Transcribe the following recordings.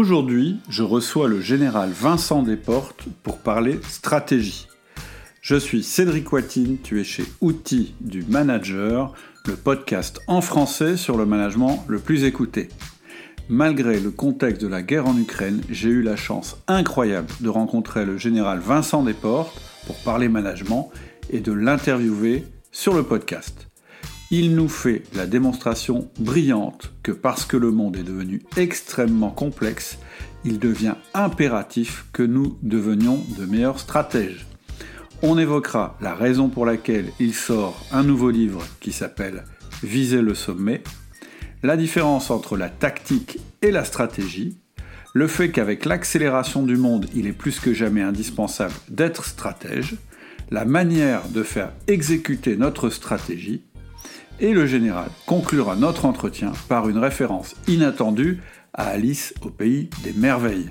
Aujourd'hui, je reçois le général Vincent Desportes pour parler stratégie. Je suis Cédric Watine, tu es chez Outils du Manager, le podcast en français sur le management le plus écouté. Malgré le contexte de la guerre en Ukraine, j'ai eu la chance incroyable de rencontrer le général Vincent Desportes pour parler management et de l'interviewer sur le podcast. Il nous fait la démonstration brillante que parce que le monde est devenu extrêmement complexe, il devient impératif que nous devenions de meilleurs stratèges. On évoquera la raison pour laquelle il sort un nouveau livre qui s'appelle Viser le sommet, la différence entre la tactique et la stratégie, le fait qu'avec l'accélération du monde, il est plus que jamais indispensable d'être stratège, la manière de faire exécuter notre stratégie, et le général conclura notre entretien par une référence inattendue à Alice au pays des merveilles.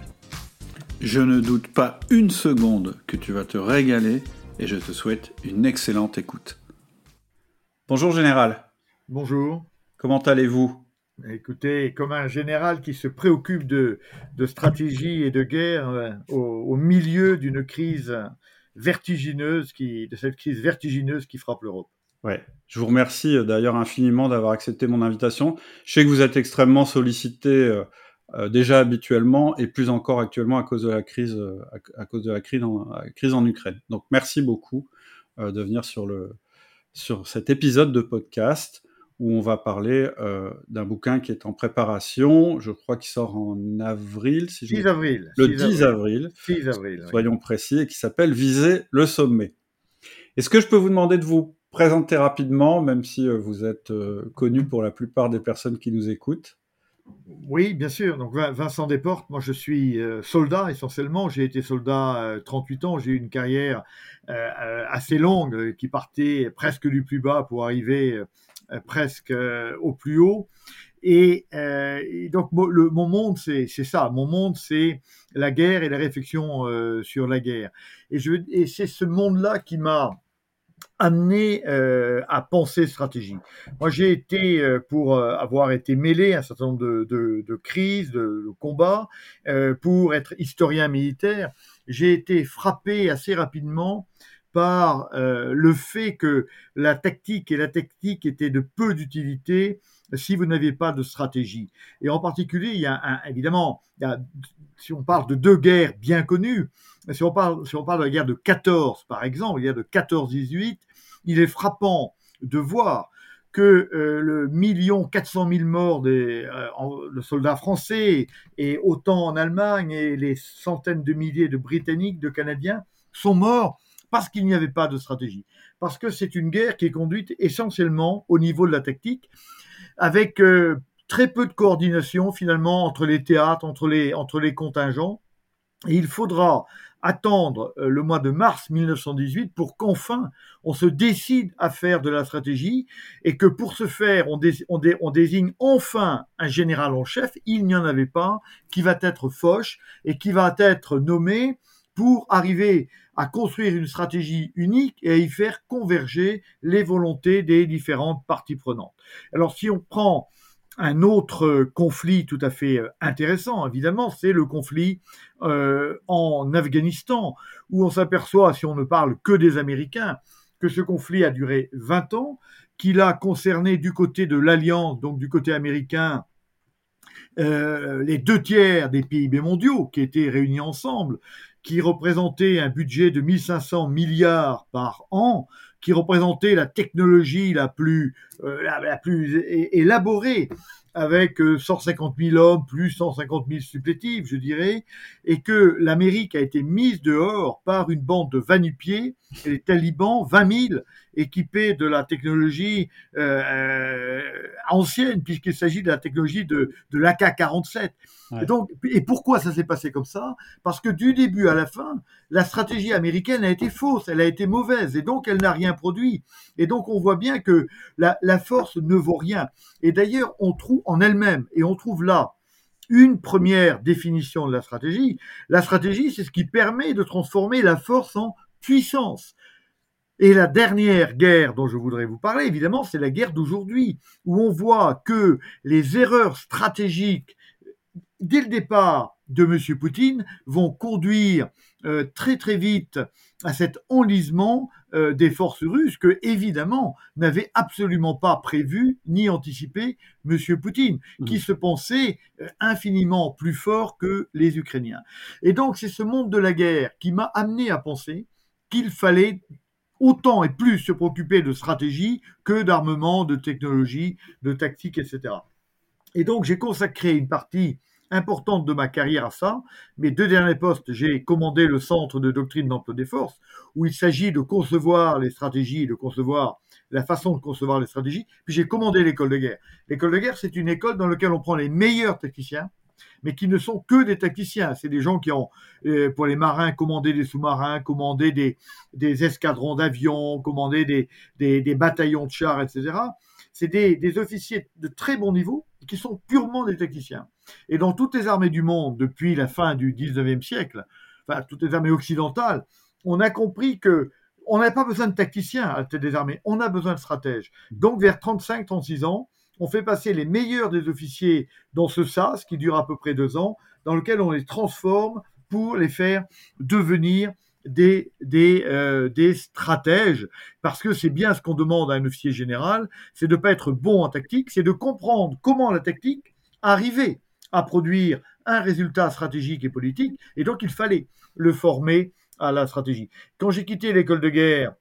Je ne doute pas une seconde que tu vas te régaler et je te souhaite une excellente écoute. Bonjour général. Bonjour. Comment allez-vous? Écoutez, comme un général qui se préoccupe de, stratégie et de guerre euh, au, milieu d'une crise vertigineuse, qui, de cette crise vertigineuse qui frappe l'Europe. Ouais, je vous remercie euh, d'ailleurs infiniment d'avoir accepté mon invitation. Je sais que vous êtes extrêmement sollicité euh, euh, déjà habituellement et plus encore actuellement à cause de la crise, à, cause de la crise en, crise en Ukraine. Donc merci beaucoup de venir sur le sur cet épisode de podcast où on va parler d'un bouquin qui est en préparation. Je crois qu'il sort en avril, si 6 avril. Le 10 avril. 6 avril. Soyons précis et qui s'appelle Viser le sommet. Est-ce que je peux vous demander de vous présenter rapidement, même si euh, vous êtes euh, connu pour la plupart des personnes qui nous écoutent. Oui, bien sûr. Donc Vincent Desportes, moi je suis euh, soldat essentiellement. J'ai été soldat 38 ans. J'ai eu une carrière assez longue qui partait presque du plus bas pour arriver presque au plus haut. Et, donc mon monde, c'est ça. Mon monde, c'est la guerre et la réflexion sur la guerre. Et, et c'est ce monde-là qui m'a amené euh, à penser stratégie. Moi, j'ai été, euh, pour euh, avoir été mêlé à un certain nombre de, de, de crises, de, de combats, euh, pour être historien militaire, j'ai été frappé assez rapidement par le fait que la tactique et la technique étaient de peu d'utilité si vous n'aviez pas de stratégie. Et en particulier, il y a un, évidemment, il y a, si on parle de deux guerres bien connues, si on parle, si on parle de la guerre de 14, par exemple, la guerre de 14-18, il est frappant de voir que euh, le million quatre cent mille morts des euh, soldats français et autant en Allemagne et les centaines de milliers de Britanniques, de Canadiens sont morts parce qu'il n'y avait pas de stratégie, parce que c'est une guerre qui est conduite essentiellement au niveau de la tactique, avec euh, très peu de coordination finalement entre les théâtres, entre les, entre les contingents. Et il faudra attendre euh, le mois de mars 1918 pour qu'enfin on se décide à faire de la stratégie et que pour ce faire on, désigne enfin un général en chef, il n'y en avait pas, qui va être Foch et qui va être nommé pour arriver à construire une stratégie unique et à y faire converger les volontés des différentes parties prenantes. Alors si on prend un autre conflit tout à fait euh, intéressant, évidemment, c'est le conflit euh, en Afghanistan, où on s'aperçoit, si on ne parle que des Américains, que ce conflit a duré 20 ans, qu'il a concerné du côté de l'Alliance, donc du côté américain, euh, les deux tiers des PIB mondiaux qui étaient réunis ensemble, qui représentaient un budget de 1500 milliards par an, qui représentait la technologie la plus, euh, la, plus élaborée avec 150 euh, 000 hommes plus 150 000 supplétifs, je dirais, et que l'Amérique a été mise dehors par une bande de vanupiers, et les talibans, 20 000, équipés de la technologie euh, euh ancienne, puisqu'il s'agit de la technologie de, de l'AK-47. Et, donc, et pourquoi ça s'est passé comme ça? Parce que du début à la fin, la stratégie américaine a été fausse, elle a été mauvaise, et donc elle n'a rien produit. Et donc on voit bien que la, la force ne vaut rien. Et d'ailleurs, on trouve en elle-même, et on trouve là une première définition de la stratégie. La stratégie, c'est ce qui permet de transformer la force en puissance. Et la dernière guerre dont je voudrais vous parler, évidemment, c'est la guerre d'aujourd'hui, où on voit que les erreurs stratégiques, dès le départ, de M. Poutine vont conduire euh, très très vite à cet enlisement euh, des forces russes que, évidemment, n'avait absolument pas prévu ni anticipé M. Poutine, mmh. qui se pensait euh, infiniment plus fort que les Ukrainiens. Et donc, c'est ce monde de la guerre qui m'a amené à penser qu'il fallait autant et plus se préoccuper de stratégie que d'armement, de technologie, de tactique, etc. Et donc, j'ai consacré une partie importante de ma carrière à ça. Mes deux derniers postes, j'ai commandé le Centre de doctrine d'emploi des forces, où il s'agit de concevoir les stratégies, de concevoir la façon de concevoir les stratégies. Puis j'ai commandé l'école de guerre. L'école de guerre, c'est une école dans laquelle on prend les meilleurs tacticiens, mais qui ne sont que des tacticiens. C'est des gens qui ont, euh, pour les marins, commandé des sous-marins, commandé des, escadrons d'avions, commandé des, bataillons de chars, etc. C'est des, des officiers de très bon niveau qui sont purement des tacticiens. Et dans toutes les armées du monde, depuis la fin du 19e siècle, enfin, toutes les armées occidentales, on a compris que on n'a pas besoin de tacticiens à la tête des armées, on a besoin de stratèges. Donc, vers 35-36 ans, on fait passer les meilleurs des officiers dans ce SAS qui dure à peu près deux ans, dans lequel on les transforme pour les faire devenir des, des, euh, des stratèges, parce que c'est bien ce qu'on demande à un officier général, c'est de ne pas être bon en tactique, c'est de comprendre comment la tactique arrivait à produire un résultat stratégique et politique, et donc il fallait le former à la stratégie. Quand j'ai quitté l'école de guerre,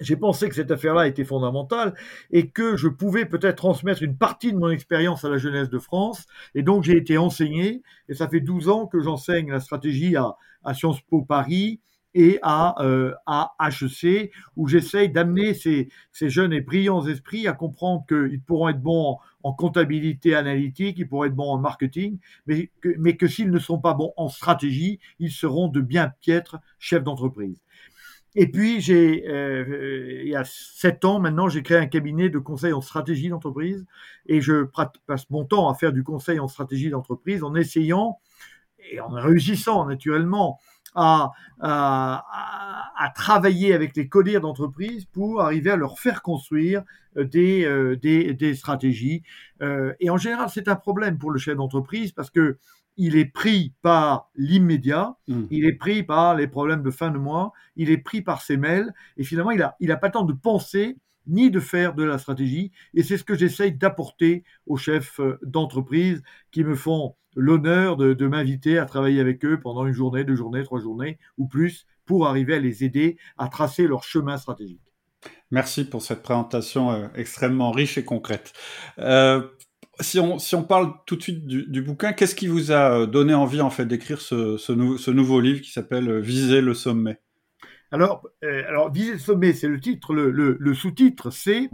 j'ai pensé que cette affaire-là était fondamentale et que je pouvais peut-être transmettre une partie de mon expérience à la jeunesse de France. Et donc j'ai été enseigné, et ça fait 12 ans que j'enseigne la stratégie à, Sciences Po Paris, et à, euh, à HEC, où j'essaye d'amener ces, ces, jeunes et brillants esprits à comprendre qu'ils pourront être bons en, comptabilité analytique, ils pourront être bons en marketing, mais que, mais que s'ils ne sont pas bons en stratégie, ils seront de bien piètres chefs d'entreprise. Et puis, j'ai, euh, il y a sept ans maintenant, j'ai créé un cabinet de conseil en stratégie d'entreprise et je passe mon temps à faire du conseil en stratégie d'entreprise en essayant et en réussissant naturellement à, à, travailler avec les codires d'entreprise pour arriver à leur faire construire euh, des, euh, des, des stratégies. Euh, et en général, c'est un problème pour le chef d'entreprise parce que il est pris par l'immédiat, mmh. il est pris par les problèmes de fin de mois, il est pris par ses mails, et finalement, il n'a il a pas le temps de penser ni de faire de la stratégie. Et c'est ce que j'essaye d'apporter aux chefs d'entreprise qui me font l'honneur de, m'inviter à travailler avec eux pendant une journée, deux journées, trois journées ou plus pour arriver à les aider à tracer leur chemin stratégique. Merci pour cette présentation euh, extrêmement riche et concrète. Euh, si, on, si on parle tout de suite du, bouquin, qu'est-ce qui vous a euh, donné envie en fait d'écrire ce, ce, nouveau livre qui s'appelle Viser le sommet? Alors, alors, Viser le sommet, c'est le titre. Le, le, sous-titre, c'est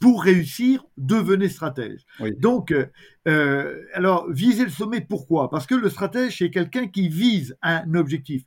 pour réussir, devenez stratège. Donc, euh, euh, alors, viser le sommet, pourquoi? Parce que le stratège, c'est quelqu'un qui vise un objectif.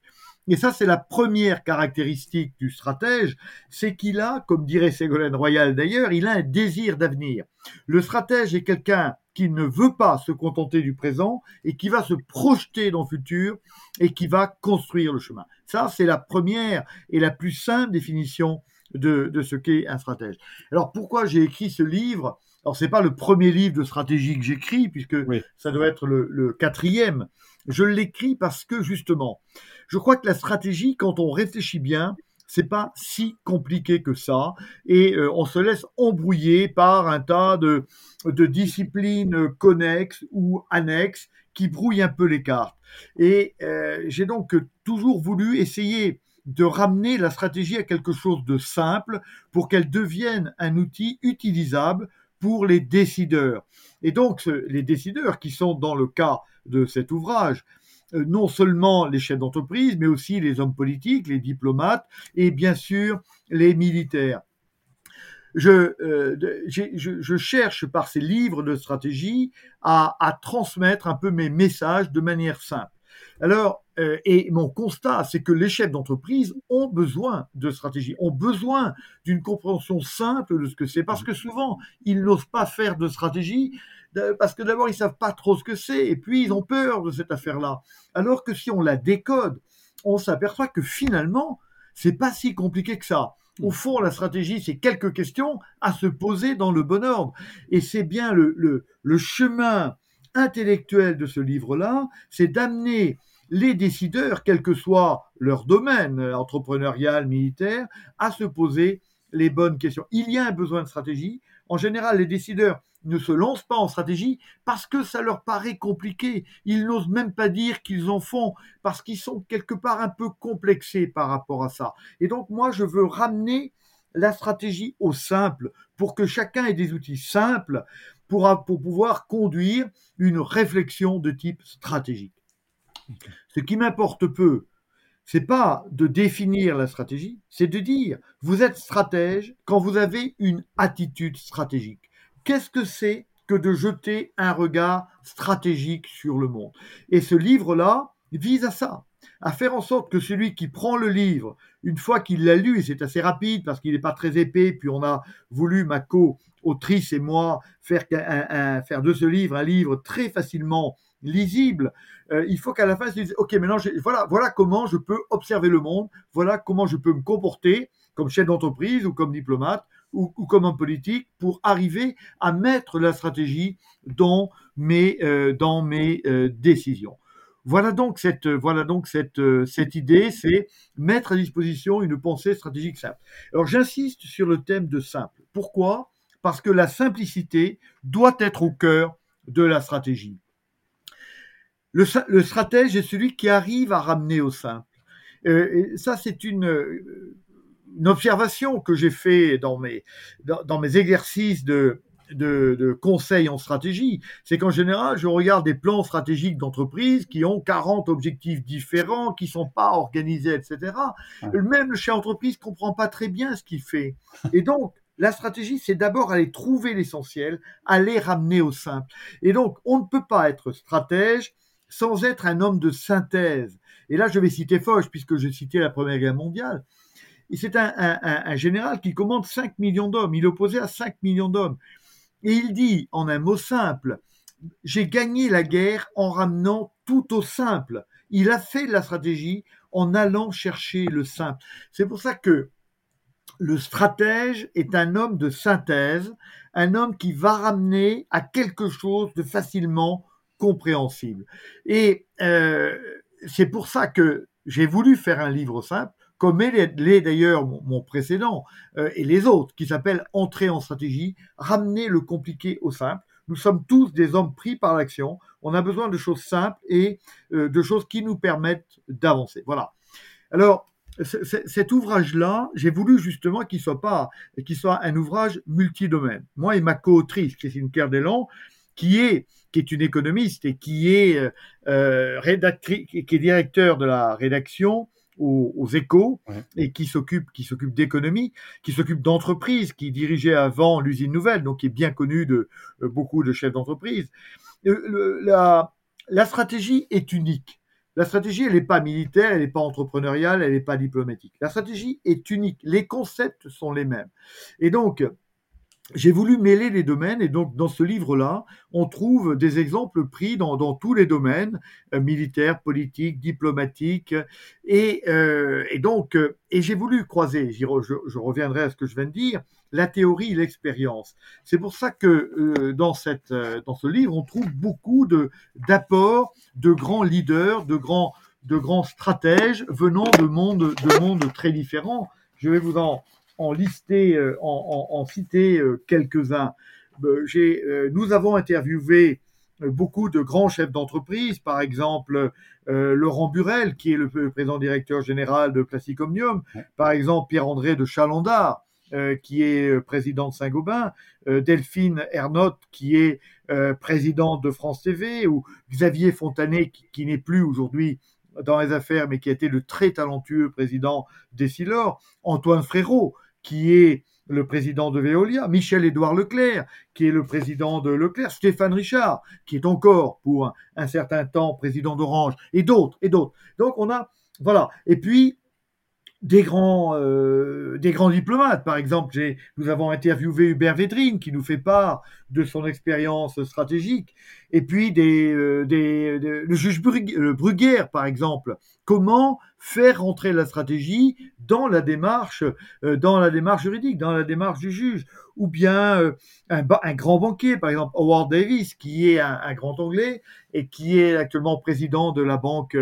Et ça, c'est la première caractéristique du stratège, c'est qu'il a, comme dirait Ségolène Royal d'ailleurs, il a un désir d'avenir. Le stratège est quelqu'un qui ne veut pas se contenter du présent et qui va se projeter dans le futur et qui va construire le chemin. Ça, c'est la première et la plus simple définition de, ce qu'est un stratège. Alors pourquoi j'ai écrit ce livre? Alors c'est pas le premier livre de stratégie que j'écris puisque ça doit être le, quatrième. Je l'écris parce que justement, je crois que la stratégie, quand on réfléchit bien, c'est pas si compliqué que ça et euh, on se laisse embrouiller par un tas de, disciplines connexes ou annexes qui brouillent un peu les cartes. Et euh, j'ai donc toujours voulu essayer de ramener la stratégie à quelque chose de simple pour qu'elle devienne un outil utilisable pour les décideurs. Et donc, les décideurs qui sont dans le cas de cet ouvrage, non seulement les chefs d'entreprise, mais aussi les hommes politiques, les diplomates et bien sûr les militaires. Je, euh, je, cherche par ces livres de stratégie à transmettre un peu mes messages de manière simple. Alors, euh, et mon constat, c'est que les chefs d'entreprise ont besoin de stratégie, ont besoin d'une compréhension simple de ce que c'est, parce que souvent, ils n'osent pas faire de stratégie, parce que d'abord, ils savent pas trop ce que c'est, et puis ils ont peur de cette affaire-là. Alors que si on la décode, on s'aperçoit que finalement, c'est pas si compliqué que ça. Au fond, la stratégie, c'est quelques questions à se poser dans le bon ordre. Et c'est bien le, le, le chemin intellectuel de ce livre-là, c'est d'amener les décideurs, quel que soit leur domaine entrepreneurial, militaire, à se poser les bonnes questions. Il y a un besoin de stratégie. En général, les décideurs ne se lancent pas en stratégie parce que ça leur paraît compliqué. Ils n'osent même pas dire qu'ils en font parce qu'ils sont quelque part un peu complexés par rapport à ça. Et donc moi, je veux ramener la stratégie au simple pour que chacun ait des outils simples pour, pour pouvoir conduire une réflexion de type stratégique. Ce qui m'importe peu, c'est pas de définir la stratégie, c'est de dire vous êtes stratège quand vous avez une attitude stratégique. Qu'est-ce que c'est que de jeter un regard stratégique sur le monde? Et ce livre-là vise à ça, à faire en sorte que celui qui prend le livre, une fois qu'il l'a lu, et c'est assez rapide parce qu'il n'est pas très épais, puis on a voulu, ma co-autrice et moi, faire, de ce livre un livre très facilement lisible, euh, il faut qu'à la fin, se dise, OK, maintenant, voilà comment je peux observer le monde, voilà comment je peux me comporter comme chef d'entreprise ou comme diplomate ou, comme homme politique pour arriver à mettre la stratégie dans mes, euh, dans mes euh, décisions. Voilà donc cette, voilà donc cette, cette idée, c'est mettre à disposition une pensée stratégique simple. Alors j'insiste sur le thème de simple. Pourquoi? Parce que la simplicité doit être au cœur de la stratégie. Le, stratège est celui qui arrive à ramener au simple. Euh, ça, c'est une, une, observation que j'ai fait dans mes, dans, mes exercices de, de, de, conseil en stratégie, c'est qu'en général, je regarde des plans stratégiques d'entreprise qui ont 40 objectifs différents, qui sont pas organisés, etc. Même le chef d'entreprise comprend pas très bien ce qu'il fait. Et donc, la stratégie, c'est d'abord aller trouver l'essentiel, aller ramener au simple. Et donc, on ne peut pas être stratège sans être un homme de synthèse. Et là, je vais citer Foch, puisque je citais la Première Guerre mondiale. C'est un, général qui commande 5 millions d'hommes. Il est opposé à 5 millions d'hommes. Et il dit, en un mot simple, j'ai gagné la guerre en ramenant tout au simple. Il a fait la stratégie en allant chercher le simple. C'est pour ça que le stratège est un homme de synthèse, un homme qui va ramener à quelque chose de facilement compréhensible. Et euh, c'est pour ça que j'ai voulu faire un livre simple, comme l'est d'ailleurs mon, précédent euh, et les autres, qui s'appelle Entrer en stratégie, ramener le compliqué au simple. Nous sommes tous des hommes pris par l'action. On a besoin de choses simples et euh, de choses qui nous permettent d'avancer. Voilà. Alors, cet ouvrage-là, j'ai voulu justement qu'il soit pas, qu'il soit un ouvrage multidomaine. Moi et ma co-autrice, Christine Kerdelan, qui est qui est une économiste et qui est euh, euh qui est directeur de la rédaction aux, Échos et qui s'occupe qui s'occupe d'économie, qui s'occupe d'entreprise, qui dirigeait avant l'usine nouvelle, donc qui est bien connu de euh, beaucoup de chefs d'entreprise. Euh, la, la stratégie est unique. La stratégie, elle n'est pas militaire, elle n'est pas entrepreneuriale, elle n'est pas diplomatique. La stratégie est unique. Les concepts sont les mêmes. Et donc, j'ai voulu mêler les domaines et donc dans ce livre-là, on trouve des exemples pris dans, dans tous les domaines euh, militaires, politiques, diplomatiques et, euh, et donc euh, et j'ai voulu croiser, je, reviendrai à ce que je viens de dire, la théorie et l'expérience. C'est pour ça que euh, dans cette dans ce livre, on trouve beaucoup de d'apports de grands leaders, de grands de grands stratèges venant de mondes de mondes très différents. Je vais vous en en lister, euh, en, citer euh, quelques-uns. Euh, nous avons interviewé beaucoup de grands chefs d'entreprise, par exemple Laurent Burel, qui est le, président directeur général de Classic Omnium, par exemple Pierre-André de Chalandard, qui est président de Saint-Gobain, Delphine Ernotte, qui est présidente de France TV, ou Xavier Fontanet, qui n'est plus aujourd'hui dans les affaires, mais qui a été le très talentueux président d'Essilor, Antoine Frérot, qui est le président de Veolia, Michel-Édouard Leclerc, qui est le président de Leclerc, Stéphane Richard, qui est encore pour un, certain temps président d'Orange, et d'autres, et d'autres. Donc on a, voilà. Et puis, des grands, euh, des grands diplomates. Par exemple, nous avons interviewé Hubert Védrine qui nous fait part de son expérience stratégique. Et puis des, euh, des, le juge Bruguière, par exemple. Comment faire rentrer la stratégie dans la démarche, euh, dans la démarche juridique, dans la démarche du juge, ou bien un, un, grand banquier, par exemple Howard Davis, qui est un, un, grand anglais et qui est actuellement président de la Banque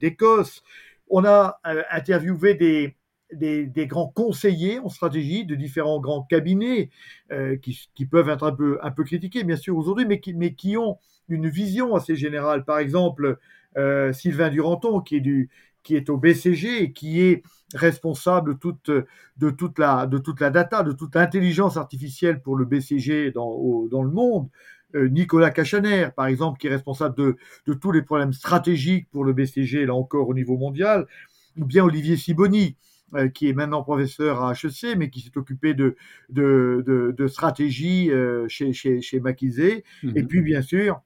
d'Écosse on a euh, interviewé des, grands conseillers en stratégie de différents grands cabinets euh, qui, peuvent être un peu, critiqués, bien sûr, aujourd'hui, mais qui, ont une vision assez générale. Par exemple, euh, Sylvain Duranton, qui est, au BCG et qui est responsable de, toute la, data, de toute l'intelligence artificielle pour le BCG dans le monde. Euh, Nicolas Cachaner, par exemple, qui est responsable de, tous les problèmes stratégiques pour le BCG, là encore au niveau mondial, ou bien Olivier Siboni, euh, qui est maintenant professeur à HEC, mais qui s'est occupé de, de, stratégie euh, chez, chez, chez Et mhm. puis, bien sûr,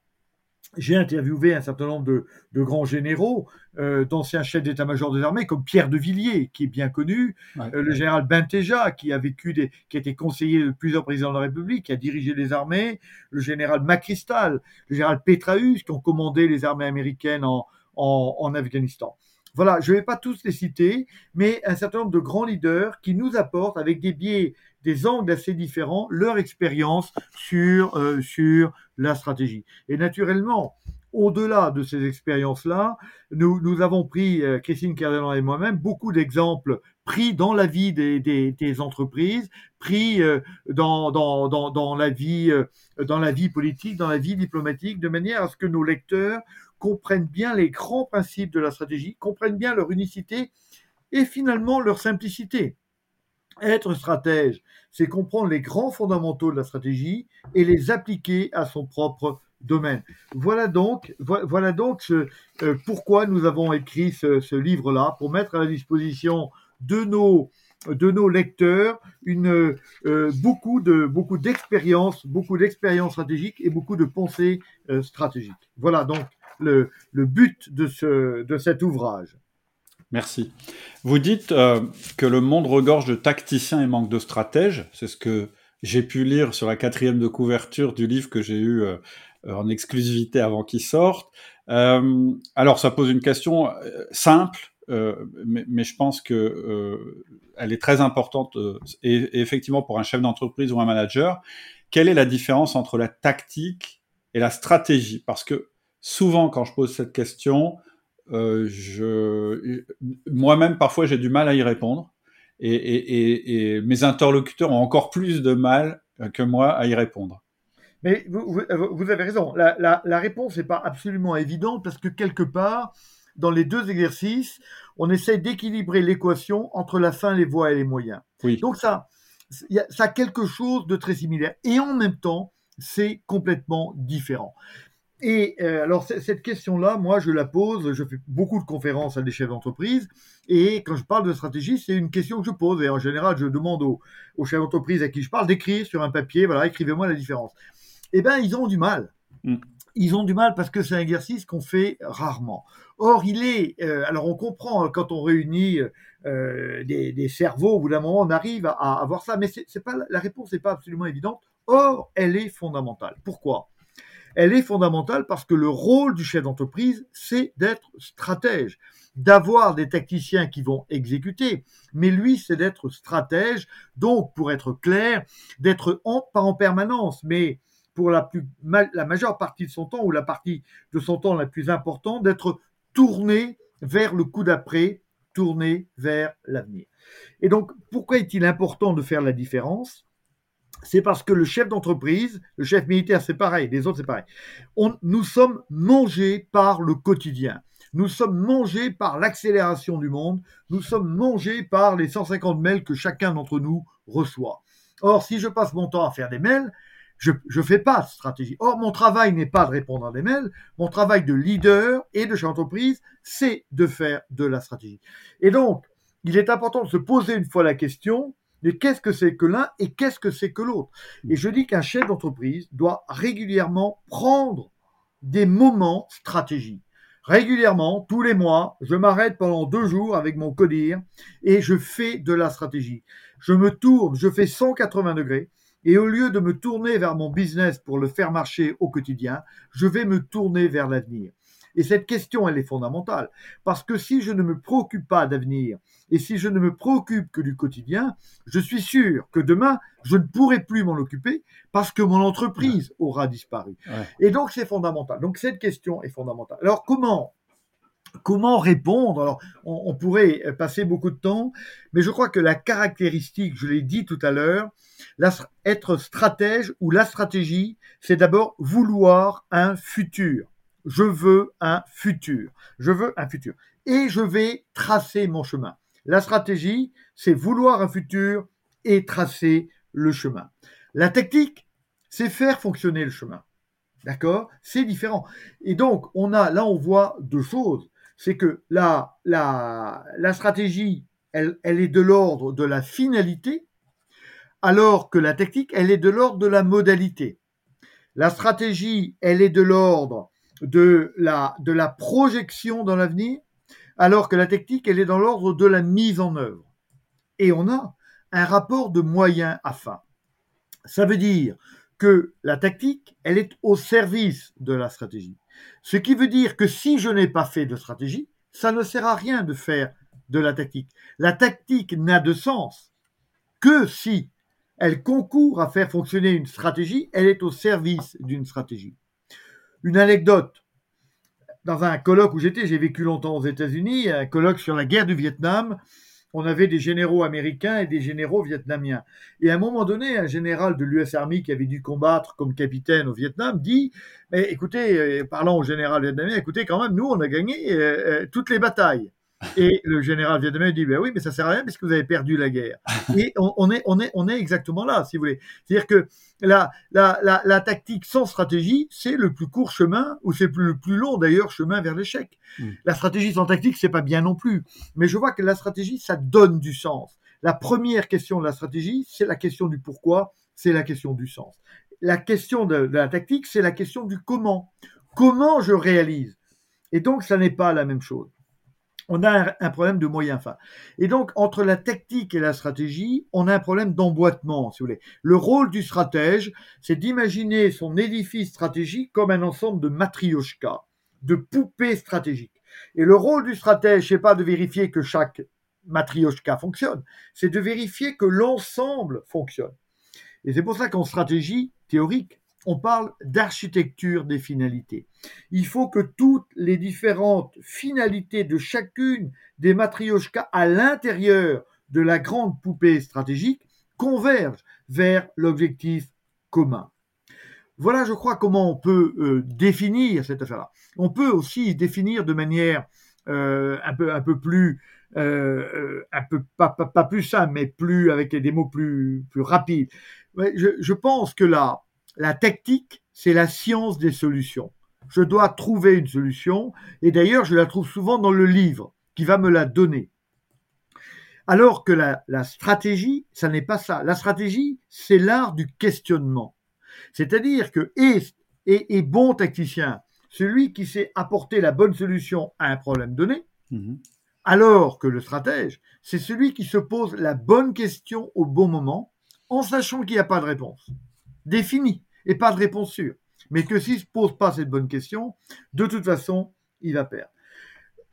j'ai interviewé un certain nombre de, grands généraux, euh, d'anciens chefs d'état-major des armées, comme Pierre de Villiers, qui est bien connu, euh, le général Benteja, qui a vécu des, qui a été conseiller de plusieurs présidents de la République, qui a dirigé les armées, le général Macristal, le général Petraeus, qui ont commandé les armées américaines en, en Afghanistan. Voilà, je ne vais pas tous les citer, mais un certain nombre de grands leaders qui nous apportent, avec des biais des angles assez différents leur expérience sur, euh, sur la stratégie. Et naturellement, au-delà de ces expériences-là, nous, nous avons pris, euh, Christine Cardelan et moi-même, beaucoup d'exemples pris dans la vie des, des, des entreprises, pris euh, dans, dans, dans, dans, la vie, dans la vie politique, dans la vie diplomatique, de manière à ce que nos lecteurs comprennent bien les grands principes de la stratégie, comprennent bien leur unicité et finalement leur simplicité. Être stratège, c'est comprendre les grands fondamentaux de la stratégie et les appliquer à son propre domaine. Voilà donc, voilà donc euh, pourquoi nous avons écrit ce, livre-là, pour mettre à la disposition de nos, lecteurs euh, beaucoup de beaucoup d'expériences, beaucoup stratégiques et beaucoup de pensées euh, stratégiques. Voilà donc le, but de cet ouvrage. Merci. Vous dites euh, que le monde regorge de tacticiens et manque de stratèges. C'est ce que j'ai pu lire sur la quatrième de couverture du livre que j'ai eu euh, en exclusivité avant qu'il sorte. Euh, alors, ça pose une question simple, mais, mais, je pense que elle est très importante et, et, effectivement pour un chef d'entreprise ou un manager. Quelle est la différence entre la tactique et la stratégie? Parce que souvent, quand je pose cette question, euh, je, moi-même, parfois, j'ai du mal à y répondre. Et, et, et, mes interlocuteurs ont encore plus de mal que moi à y répondre. Mais vous, vous, avez raison. La, la, la réponse n'est pas absolument évidente parce que quelque part, dans les deux exercices, on essaie d'équilibrer l'équation entre la fin, les voies et les moyens. Oui. Donc ça, ça a quelque chose de très similaire. Et en même temps, c'est complètement différent. Et euh, alors cette question-là, moi je la pose, je fais beaucoup de conférences à des chefs d'entreprise, et quand je parle de stratégie, c'est une question que je pose, et en général je demande aux, chefs d'entreprise à qui je parle d'écrire sur un papier, voilà, écrivez-moi la différence. Eh bien, ils ont du mal. Mm. Ils ont du mal parce que c'est un exercice qu'on fait rarement. Or, il est, euh, alors on comprend hein, quand on réunit euh, des, cerveaux, au bout d'un moment, on arrive à, à, voir ça, mais c'est pas la réponse n'est pas absolument évidente. Or, elle est fondamentale. Pourquoi? Elle est fondamentale parce que le rôle du chef d'entreprise, c'est d'être stratège, d'avoir des tacticiens qui vont exécuter, mais lui, c'est d'être stratège, donc pour être clair, d'être en, pas en permanence, mais pour la, plus, la majeure partie de son temps, ou la partie de son temps la plus importante, d'être tourné vers le coup d'après, tourné vers l'avenir. Et donc, pourquoi est-il important de faire la différence? C'est parce que le chef d'entreprise, le chef militaire, c'est pareil, les autres, c'est pareil. nous sommes mangés par le quotidien. Nous sommes mangés par l'accélération du monde. Nous sommes mangés par les 150 mails que chacun d'entre nous reçoit. Or, si je passe mon temps à faire des mails, je ne fais pas de stratégie. Or, mon travail n'est pas de répondre à des mails. Mon travail de leader et de chef d'entreprise, c'est de faire de la stratégie. Et donc, il est important de se poser une fois la question, mais qu'est-ce que c'est que l'un et qu'est-ce que c'est que l'autre? Et je dis qu'un chef d'entreprise doit régulièrement prendre des moments stratégiques. Régulièrement, tous les mois, je m'arrête pendant deux jours avec mon codir et je fais de la stratégie. Je me tourne, je fais 180 degrés et au lieu de me tourner vers mon business pour le faire marcher au quotidien, je vais me tourner vers l'avenir. Et cette question, elle est fondamentale. Parce que si je ne me préoccupe pas d'avenir et si je ne me préoccupe que du quotidien, je suis sûr que demain, je ne pourrai plus m'en occuper parce que mon entreprise aura disparu. Et donc, c'est fondamental. Donc, cette question est fondamentale. Alors, comment Comment répondre? Alors, on, pourrait passer beaucoup de temps, mais je crois que la caractéristique, je l'ai dit tout à l'heure, être stratège ou la stratégie, c'est d'abord vouloir un futur. Je veux un futur. Je veux un futur. Et je vais tracer mon chemin. La stratégie, c'est vouloir un futur et tracer le chemin. La technique, c'est faire fonctionner le chemin. D'accord? C'est différent. Et donc, on a, là, on voit deux choses. C'est que la, la, stratégie, elle, est de l'ordre de la finalité, alors que la technique, elle est de l'ordre de la modalité. La stratégie, elle est de l'ordre de la, projection dans l'avenir, alors que la technique, elle est dans l'ordre de la mise en œuvre. Et on a un rapport de moyens à fin. Ça veut dire que la tactique, elle est au service de la stratégie. Ce qui veut dire que si je n'ai pas fait de stratégie, ça ne sert à rien de faire de la tactique. La tactique n'a de sens que si elle concourt à faire fonctionner une stratégie, elle est au service d'une stratégie. Une anecdote. Dans un colloque où j'étais, j'ai vécu longtemps aux États-Unis, un colloque sur la guerre du Vietnam, on avait des généraux américains et des généraux vietnamiens. Et à un moment donné, un général de l'US Army qui avait dû combattre comme capitaine au Vietnam dit Mais écoutez, euh, parlant au général vietnamien, écoutez, quand même, nous, on a gagné euh, euh, toutes les batailles. Et le général vietnamien dit, ben oui, mais ça sert à rien puisque vous avez perdu la guerre. Et on, est, on, est, on est exactement là, si vous voulez. C'est-à-dire que la, la, la, la, tactique sans stratégie, c'est le plus court chemin, ou c'est le plus long d'ailleurs chemin vers l'échec. Hmm. La stratégie sans tactique, c'est pas bien non plus. Mais je vois que la stratégie, ça donne du sens. La première question de la stratégie, c'est la question du pourquoi, c'est la question du sens. La question de, de la tactique, c'est la question du comment. Comment je réalise Et donc, ça n'est pas la même chose on a un, problème de moyens fins. Et donc, entre la tactique et la stratégie, on a un problème d'emboîtement, si vous voulez. Le rôle du stratège, c'est d'imaginer son édifice stratégique comme un ensemble de matrioshka, de poupées stratégiques. Et le rôle du stratège, c'est pas de vérifier que chaque matrioshka fonctionne, c'est de vérifier que l'ensemble fonctionne. Et c'est pour ça qu'en stratégie théorique, on parle d'architecture des finalités. Il faut que toutes les différentes finalités de chacune des matrioshkas à l'intérieur de la grande poupée stratégique convergent vers l'objectif commun. Voilà, je crois, comment on peut euh, définir cette affaire-là. On peut aussi définir de manière euh, un, peu, un peu plus, euh, un peu pas, pas, plus simple, mais plus avec des mots plus, plus rapides. Je pense que là, la tactique, c'est la science des solutions. Je dois trouver une solution, et d'ailleurs, je la trouve souvent dans le livre qui va me la donner. Alors que la, stratégie, ça n'est pas ça. La stratégie, c'est l'art du questionnement. C'est-à-dire que est, est, bon tacticien celui qui sait apporter la bonne solution à un problème donné, mhm. alors que le stratège, c'est celui qui se pose la bonne question au bon moment, en sachant qu'il n'y a pas de réponse définie et pas de réponse sûre. Mais que s'il ne se pose pas cette bonne question, de toute façon, il va perdre.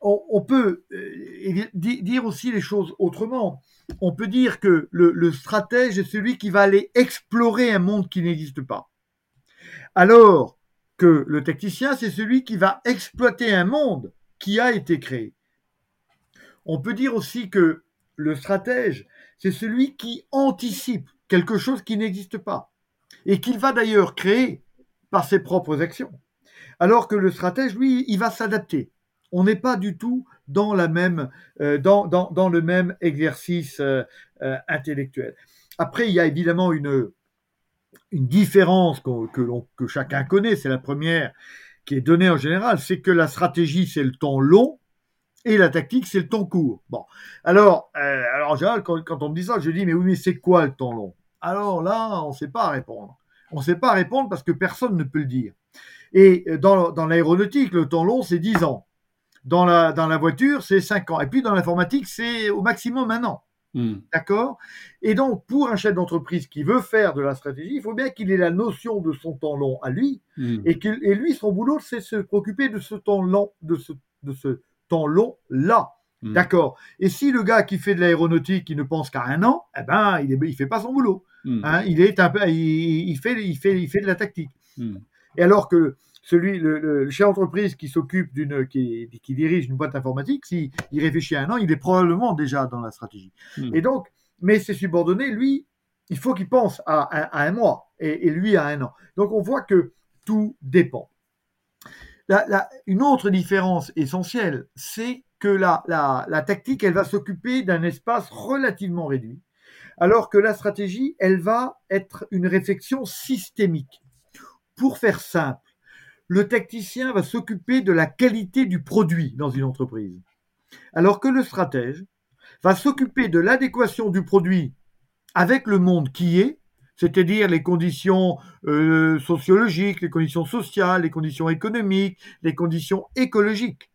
On, peut euh, dire aussi les choses autrement. On peut dire que le, stratège est celui qui va aller explorer un monde qui n'existe pas. Alors que le tacticien, c'est celui qui va exploiter un monde qui a été créé. On peut dire aussi que le stratège, c'est celui qui anticipe quelque chose qui n'existe pas et qu'il va d'ailleurs créer par ses propres actions. Alors que le stratège, lui, il va s'adapter. On n'est pas du tout dans, euh, le même exercice euh, euh, intellectuel. Après, il y a évidemment une, différence que, chacun connaît, c'est la première qui est donnée en général, c'est que la stratégie, c'est le temps long, et la tactique, c'est le temps court. Bon, alors, alors en général, quand, on me dit ça, je dis, mais oui, mais c'est quoi le temps long? Alors là, on ne sait pas répondre. On ne sait pas répondre parce que personne ne peut le dire. Et dans, dans l'aéronautique, le temps long, c'est 10 ans. Dans la, dans la voiture, c'est 5 ans. Et puis dans l'informatique, c'est au maximum un an. Hmm. D'accord? Et donc, pour un chef d'entreprise qui veut faire de la stratégie, il faut bien qu'il ait la notion de son temps long à lui. Hmm. Et, qu'il- et lui, son boulot, c'est se préoccuper de ce temps long, de ce, de ce temps long-là. Hmm. D'accord? Et si le gars qui fait de l'aéronautique, il ne pense qu'à un an, eh ben, il ne il fait pas son boulot. Hein, il, est un peu, il, il fait, il, fait, il fait de la tactique. Hmm. Et alors que celui, le, le- le chef d'entreprise qui s'occupe d'une, qui, qui dirige une boîte informatique, s'il il réfléchit à un an, il est probablement déjà dans la stratégie. Hmm. Et donc, mais ses subordonnés, lui, il faut qu'il pense à, à- à un mois et, et lui à un an. Donc on voit que tout dépend. La- la- une autre différence essentielle, c'est que la, la, la tactique, elle va s'occuper d'un espace relativement réduit, alors que la stratégie, elle va être une réflexion systémique. Pour faire simple, le tacticien va s'occuper de la qualité du produit dans une entreprise, alors que le stratège va s'occuper de l'adéquation du produit avec le monde qui est, c'est-à-dire les conditions euh, sociologiques, les conditions sociales, les conditions économiques, les conditions écologiques.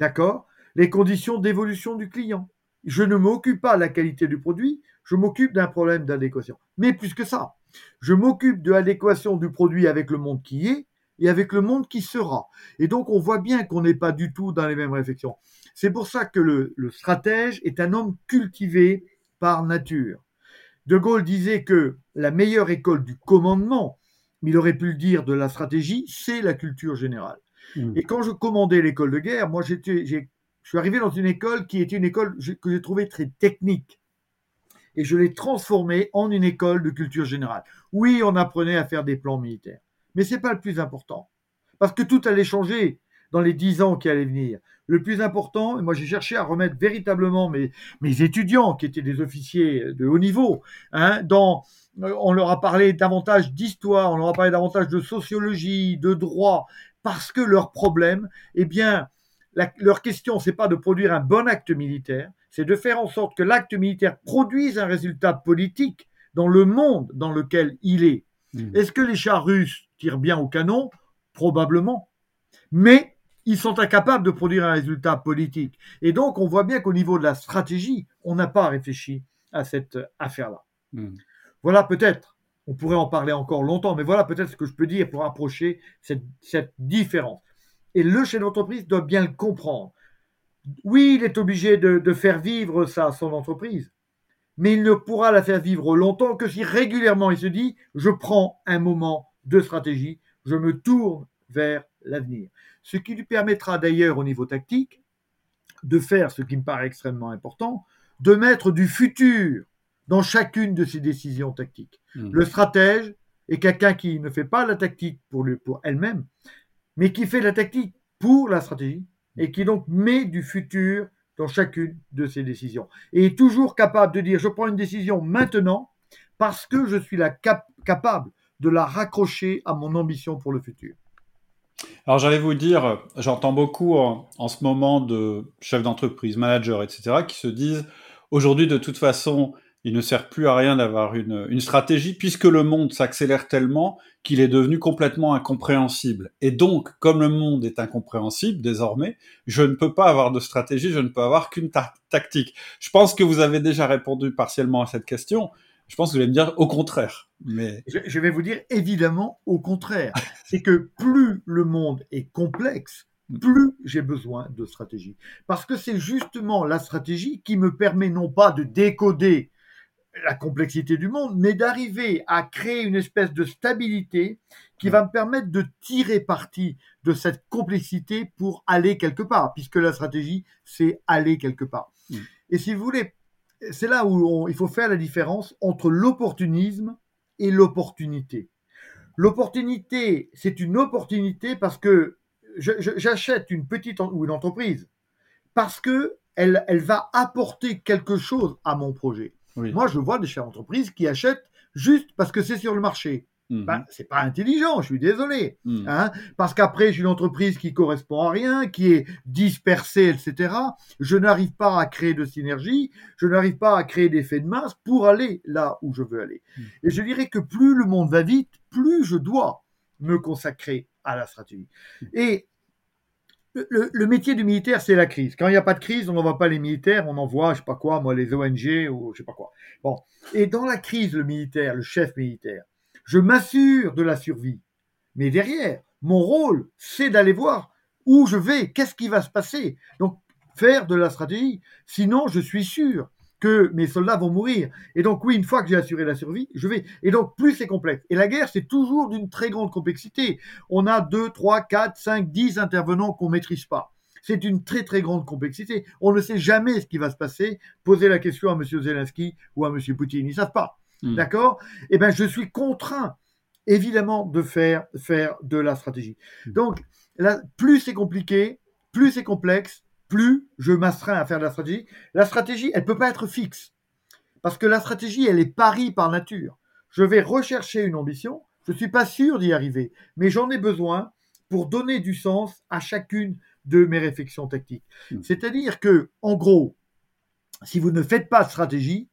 D'accord? Les conditions d'évolution du client. Je ne m'occupe pas de la qualité du produit, je m'occupe d'un problème d'adéquation. Mais plus que ça, je m'occupe de l'adéquation du produit avec le monde qui est et avec le monde qui sera. Et donc, on voit bien qu'on n'est pas du tout dans les mêmes réflexions. C'est pour ça que le, le stratège est un homme cultivé par nature. De Gaulle disait que la meilleure école du commandement, mais il aurait pu le dire de la stratégie, c'est la culture générale. Hmm. Et quand je commandais l'école de guerre, moi, j'étais, je suis arrivé dans une école qui était une école que j'ai trouvée très technique. Et je l'ai transformée en une école de culture générale. Oui, on apprenait à faire des plans militaires. Mais c'est pas le plus important. Parce que tout allait changer dans les dix ans qui allaient venir. Le plus important, et moi j'ai cherché à remettre véritablement mes, mes étudiants, qui étaient des officiers de haut niveau, hein, dans, euh, on leur a parlé davantage d'histoire, on leur a parlé davantage de sociologie, de droit, parce que leur problème, eh bien, leur question, c'est pas de produire un bon acte militaire, c'est de faire en sorte que l'acte militaire produise un résultat politique dans le monde dans lequel il est. Hmm. Est-ce que les chars russes tirent bien au canon? Probablement. Mais ils sont incapables de produire un résultat politique. Et donc, on voit bien qu'au niveau de la stratégie, on n'a pas réfléchi à cette affaire-là. Hmm. Voilà peut-être, on pourrait en parler encore longtemps, mais voilà peut-être ce que je peux dire pour approcher cette, cette différence. Et le chef d'entreprise doit bien le comprendre. Oui, il est obligé de, de faire vivre ça, son entreprise, mais il ne pourra la faire vivre longtemps que si régulièrement il se dit, je prends un moment de stratégie, je me tourne vers l'avenir. Ce qui lui permettra d'ailleurs au niveau tactique de faire ce qui me paraît extrêmement important, de mettre du futur dans chacune de ses décisions tactiques. Hmm. Le stratège est quelqu'un qui ne fait pas la tactique pour, lui, pour elle-même, mais qui fait la tactique pour la stratégie et qui donc met du futur dans chacune de ses décisions. Et est toujours capable de dire je prends une décision maintenant parce que je suis la cap- capable de la raccrocher à mon ambition pour le futur. Alors j'allais vous dire, j'entends beaucoup en ce moment de chefs d'entreprise, managers, etc., qui se disent aujourd'hui de toute façon, il ne sert plus à rien d'avoir une, stratégie puisque le monde s'accélère tellement qu'il est devenu complètement incompréhensible. Et donc, comme le monde est incompréhensible désormais, je ne peux pas avoir de stratégie, je ne peux avoir qu'une ta- tactique. Je pense que vous avez déjà répondu partiellement à cette question. Je pense que vous allez me dire au contraire. Mais je vais vous dire évidemment au contraire. C'est que plus le monde est complexe, plus j'ai besoin de stratégie. Parce que c'est justement la stratégie qui me permet non pas de décoder la complexité du monde, mais d'arriver à créer une espèce de stabilité qui va me permettre de tirer parti de cette complexité pour aller quelque part, puisque la stratégie, c'est aller quelque part. Mm. Et si vous voulez, c'est là où on- il faut faire la différence entre l'opportunisme et l'opportunité. L'opportunité, c'est une opportunité parce que j'achète une petite en- ou une entreprise parce que elle, elle va apporter quelque chose à mon projet. Oui. Moi, je vois des chefs d'entreprise qui achètent juste parce que c'est sur le marché. Mhm. Ben, c'est pas intelligent, je suis désolé. Mhm. Hein, parce qu'après, j'ai une entreprise qui correspond à rien, qui est dispersée, etc. Je n'arrive pas à créer de synergie, je n'arrive pas à créer d'effet de masse pour aller là où je veux aller. Mm. Et je dirais que plus le monde va vite, plus je dois me consacrer à la stratégie. Et le, métier du militaire, c'est la crise. Quand il n'y a pas de crise, on n'envoie pas les militaires, on envoie, je sais pas quoi, moi, les ONG ou je sais pas quoi. Bon. Et dans la crise, le militaire, le chef militaire, je m'assure de la survie. Mais derrière, mon rôle, c'est d'aller voir où je vais, qu'est-ce qui va se passer. Donc, faire de la stratégie. Sinon, je suis sûr que mes soldats vont mourir. Et donc, oui, une fois que j'ai assuré la survie, je vais. Et donc, plus c'est complexe. Et la guerre, c'est toujours d'une très grande complexité. On a 2, 3, 4, 5, 10 intervenants qu'on maîtrise pas. C'est une très très grande complexité. On ne sait jamais ce qui va se passer. Posez la question à M. Zelensky ou à M. Poutine. Ils ne savent pas. Hmm. D'accord? Eh bien, je suis contraint, évidemment, de faire, faire de la stratégie. Hmm. Donc, là, plus c'est compliqué, plus c'est complexe, plus je m'astreins à faire de la stratégie. La stratégie, elle ne peut pas être fixe. Parce que la stratégie, elle est pari par nature. Je vais rechercher une ambition, je ne suis pas sûr d'y arriver, mais j'en ai besoin pour donner du sens à chacune de mes réflexions tactiques. Hmm. C'est-à-dire que, en gros, si vous ne faites pas de stratégie,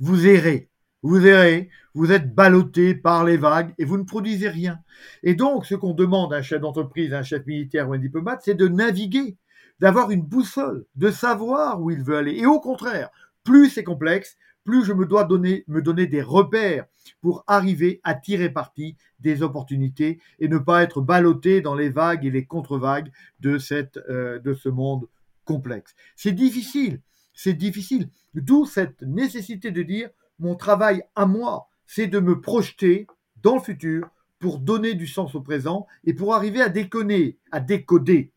vous errez. Vous errez, vous êtes ballotté par les vagues et vous ne produisez rien. Et donc, ce qu'on demande à un chef d'entreprise, à un chef militaire ou un diplomate, c'est de naviguer d'avoir une boussole, de savoir où il veut aller. Et au contraire, plus c'est complexe, plus je me dois donner, me donner des repères pour arriver à tirer parti des opportunités et ne pas être ballotté dans les vagues et les contre-vagues de, euh, ce monde complexe. C'est difficile, c'est difficile. D'où cette nécessité de dire mon travail à moi, c'est de me projeter dans le futur pour donner du sens au présent et pour arriver à déconner, à décoder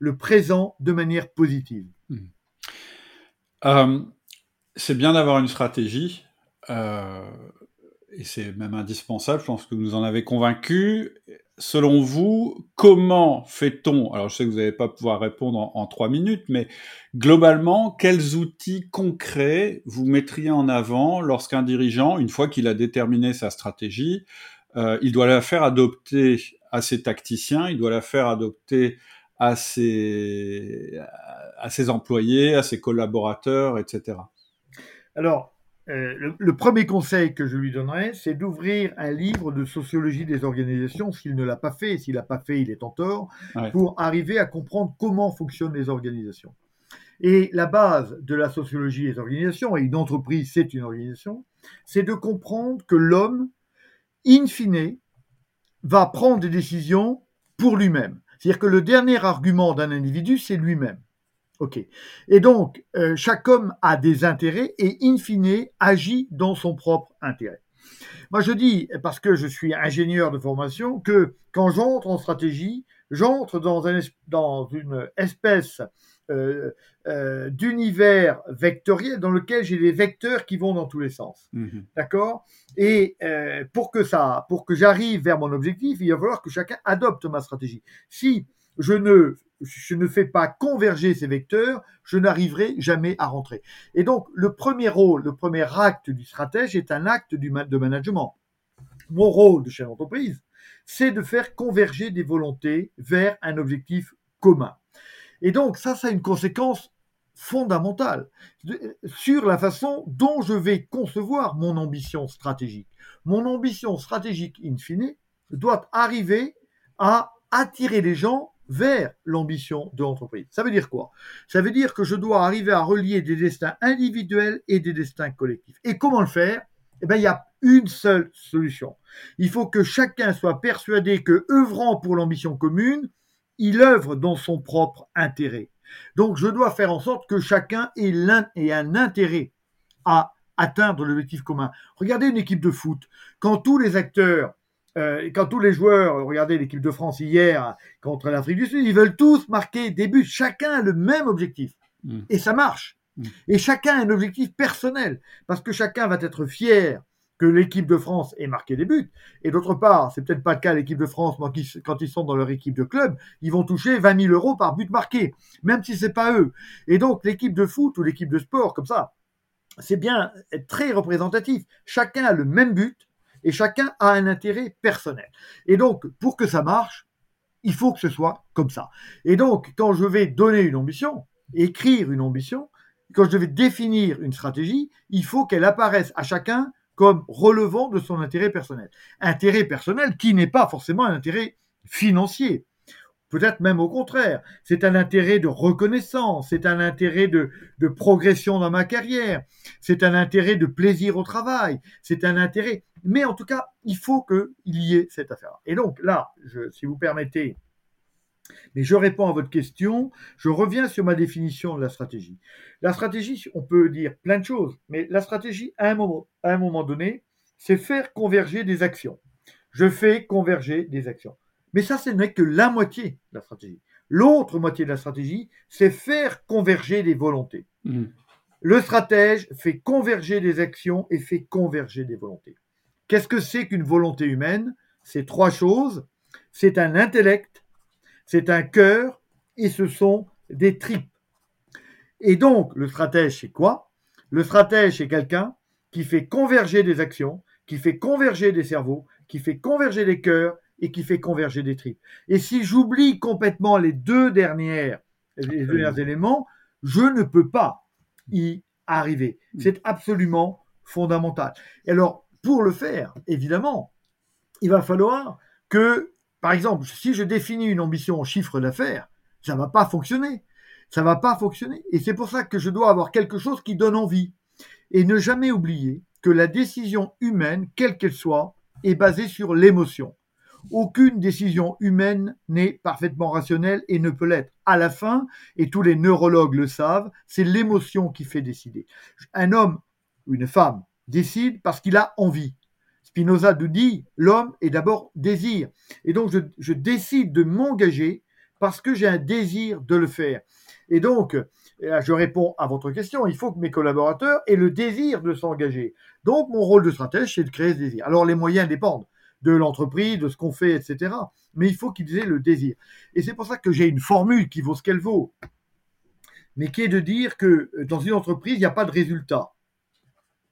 le présent de manière positive. Hmm. Euh, c'est bien d'avoir une stratégie, euh, et c'est même indispensable, je pense que vous nous en avez convaincu. Selon vous, comment fait-on, alors je sais que vous n'allez pas pouvoir répondre en, trois minutes, mais globalement, quels outils concrets vous mettriez en avant lorsqu'un dirigeant, une fois qu'il a déterminé sa stratégie, euh, il doit la faire adopter à ses tacticiens, il doit la faire adopter à ses, à ses employés, à ses collaborateurs, etc. Alors, euh, le, premier conseil que je lui donnerais, c'est d'ouvrir un livre de sociologie des organisations, s'il ne l'a pas fait, s'il l'a pas fait, il est en tort, pour arriver à comprendre comment fonctionnent les organisations. Et la base de la sociologie des organisations, et une entreprise, c'est une organisation, c'est de comprendre que l'homme, in fine, va prendre des décisions pour lui-même. C'est-à-dire que le dernier argument d'un individu, c'est lui-même. OK. Et donc, euh, chaque homme a des intérêts et, in fine, agit dans son propre intérêt. Moi, je dis, parce que je suis ingénieur de formation, que quand j'entre en stratégie, j'entre dans, un, dans une espèce euh, euh, d'univers vectoriel dans lequel j'ai des vecteurs qui vont dans tous les sens. Mhm. D'accord? Et euh, pour que ça, pour que j'arrive vers mon objectif, il va falloir que chacun adopte ma stratégie. Si je ne je ne fais pas converger ces vecteurs, je n'arriverai jamais à rentrer. Et donc, le premier rôle, le premier acte du stratège est un acte du, de management. Mon rôle de chef d'entreprise, c'est de faire converger des volontés vers un objectif commun. Et donc, ça, ça a une conséquence fondamentale sur la façon dont je vais concevoir mon ambition stratégique. Mon ambition stratégique, in fine, doit arriver à attirer les gens vers l'ambition de l'entreprise. Ça veut dire quoi? Ça veut dire que je dois arriver à relier des destins individuels et des destins collectifs. Et comment le faire? Eh bien, il y a une seule solution. Il faut que chacun soit persuadé que, œuvrant pour l'ambition commune, il œuvre dans son propre intérêt. Donc je dois faire en sorte que chacun ait, un intérêt à atteindre l'objectif commun. Regardez une équipe de foot. Quand tous les acteurs, euh, quand tous les joueurs, regardez l'équipe de France hier contre l'Afrique du Sud, ils veulent tous marquer des buts. Chacun a le même objectif. Mm. Et ça marche. Mm. Et chacun a un objectif personnel. Parce que chacun va être fier que l'équipe de France ait marqué des buts. Et d'autre part, c'est peut-être pas le cas l'équipe de France, quand ils sont dans leur équipe de club, ils vont toucher 20 000 euros par but marqué, même si c'est pas eux. Et donc, l'équipe de foot ou l'équipe de sport, comme ça, c'est bien très représentatif. Chacun a le même but et chacun a un intérêt personnel. Et donc, pour que ça marche, il faut que ce soit comme ça. Et donc, quand je vais donner une ambition, écrire une ambition, quand je vais définir une stratégie, il faut qu'elle apparaisse à chacun comme relevant de son intérêt personnel. Intérêt personnel qui n'est pas forcément un intérêt financier. Peut-être même au contraire. C'est un intérêt de reconnaissance, c'est un intérêt de, progression dans ma carrière, c'est un intérêt de plaisir au travail, c'est un intérêt. Mais en tout cas, il faut qu'il y ait cette affaire. Et donc là, si vous permettez, mais je réponds à votre question, je reviens sur ma définition de la stratégie. La stratégie, on peut dire plein de choses, mais la stratégie, à un moment, à un moment donné, c'est faire converger des actions. Je fais converger des actions. Mais ça, ce n'est que la moitié de la stratégie. L'autre moitié de la stratégie, c'est faire converger des volontés. Mmh. Le stratège fait converger des actions et fait converger des volontés. Qu'est-ce que c'est qu'une volonté humaine? C'est trois choses. C'est un intellect, c'est un cœur et ce sont des tripes. Et donc, le stratège, c'est quoi? Le stratège, c'est quelqu'un qui fait converger des actions, qui fait converger des cerveaux, qui fait converger des cœurs et qui fait converger des tripes. Et si j'oublie complètement les deux dernières, les deux derniers éléments, je ne peux pas y arriver. Mm. C'est absolument fondamental. Et alors, pour le faire, évidemment, il va falloir que, par exemple, si je définis une ambition en chiffre d'affaires, ça va pas fonctionner. Ça va pas fonctionner. Et c'est pour ça que je dois avoir quelque chose qui donne envie. Et ne jamais oublier que la décision humaine, quelle qu'elle soit, est basée sur l'émotion. Aucune décision humaine n'est parfaitement rationnelle et ne peut l'être. À la fin, et tous les neurologues le savent, c'est l'émotion qui fait décider. Un homme ou une femme décide parce qu'il a envie. Spinoza nous dit, l'homme est d'abord désir. Et donc, je, décide de m'engager parce que j'ai un désir de le faire. Et donc, je réponds à votre question, il faut que mes collaborateurs aient le désir de s'engager. Donc, mon rôle de stratège, c'est de créer ce désir. Alors, les moyens dépendent de l'entreprise, de ce qu'on fait, etc. Mais il faut qu'ils aient le désir. Et c'est pour ça que j'ai une formule qui vaut ce qu'elle vaut, mais qui est de dire que dans une entreprise, il n'y a pas de résultat.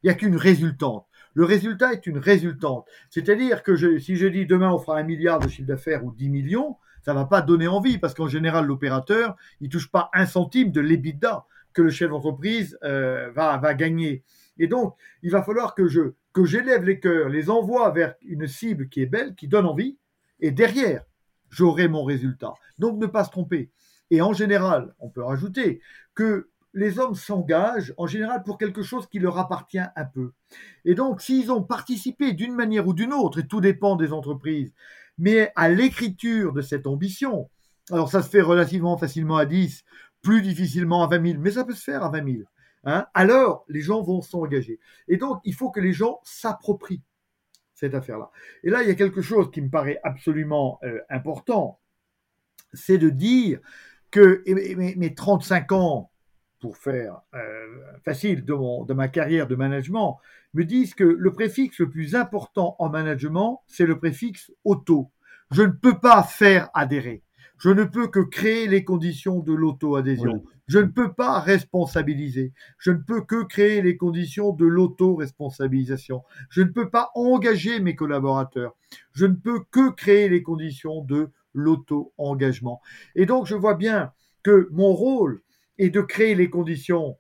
Il n'y a qu'une résultante. Le résultat est une résultante. C'est-à-dire que si je dis demain on fera un milliard de chiffre d'affaires ou 10 millions, ça va pas donner envie parce qu'en général l'opérateur il touche pas un centime de l'EBITDA que le chef d'entreprise euh, va, gagner. Et donc il va falloir que je que j'élève les cœurs, les envoie vers une cible qui est belle, qui donne envie, et derrière, j'aurai mon résultat. Donc ne pas se tromper. Et en général, on peut rajouter que les hommes s'engagent en général pour quelque chose qui leur appartient un peu. Et donc, s'ils ont participé d'une manière ou d'une autre, et tout dépend des entreprises, mais à l'écriture de cette ambition, alors ça se fait relativement facilement à 10, plus difficilement à 20 000, mais ça peut se faire à 20 000. Hein, alors les gens vont s'engager. Et donc, il faut que les gens s'approprient cette affaire-là. Et là, il y a quelque chose qui me paraît absolument euh, important, c'est de dire que mes, 35 ans, pour faire euh, facile de, mon, de ma carrière de management, me disent que le préfixe le plus important en management, c'est le préfixe auto. Je ne peux pas faire adhérer. Je ne peux que créer les conditions de l'auto-adhésion. Je ne peux pas responsabiliser. Je ne peux que créer les conditions de l'auto-responsabilisation. Je ne peux pas engager mes collaborateurs. Je ne peux que créer les conditions de l'auto-engagement. Et donc, je vois bien que mon rôle est de créer les conditions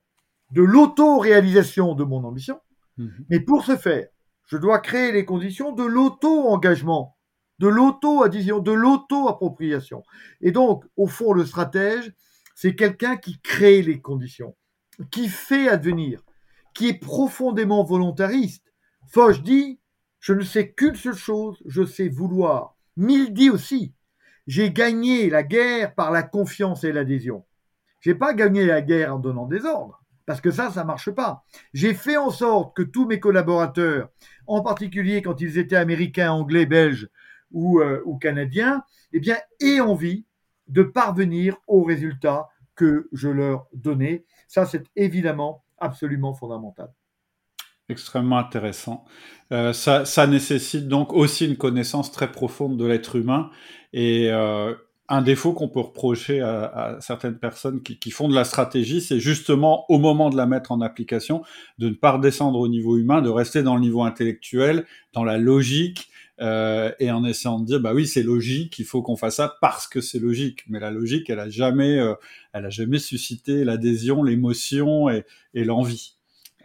de l'auto-réalisation de mon ambition. Mhm. Mais pour ce faire, je dois créer les conditions de l'auto-engagement de l'auto-adhésion, de l'auto-appropriation. Et donc, au fond, le stratège, c'est quelqu'un qui crée les conditions, qui fait advenir, qui est profondément volontariste. Foch dit, je ne sais qu'une seule chose, je sais vouloir. Mill dit aussi, j'ai gagné la guerre par la confiance et l'adhésion. J'ai pas gagné la guerre en donnant des ordres, parce que ça, ça marche pas. J'ai fait en sorte que tous mes collaborateurs, en particulier quand ils étaient américains, anglais, belges, ou, euh, canadiens, eh bien, aient envie de parvenir au résultat que je leur donnais. Ça, c'est évidemment absolument fondamental. Extrêmement intéressant. Euh, ça, ça, nécessite donc aussi une connaissance très profonde de l'être humain et euh, un défaut qu'on peut reprocher à, à, certaines personnes qui, qui font de la stratégie, c'est justement au moment de la mettre en application, de ne pas redescendre au niveau humain, de rester dans le niveau intellectuel, dans la logique, euh, et en essayant de dire bah oui c'est logique, il faut qu'on fasse ça parce que c'est logique. Mais la logique, elle a jamais, euh, elle a jamais suscité l'adhésion, l'émotion et, et l'envie.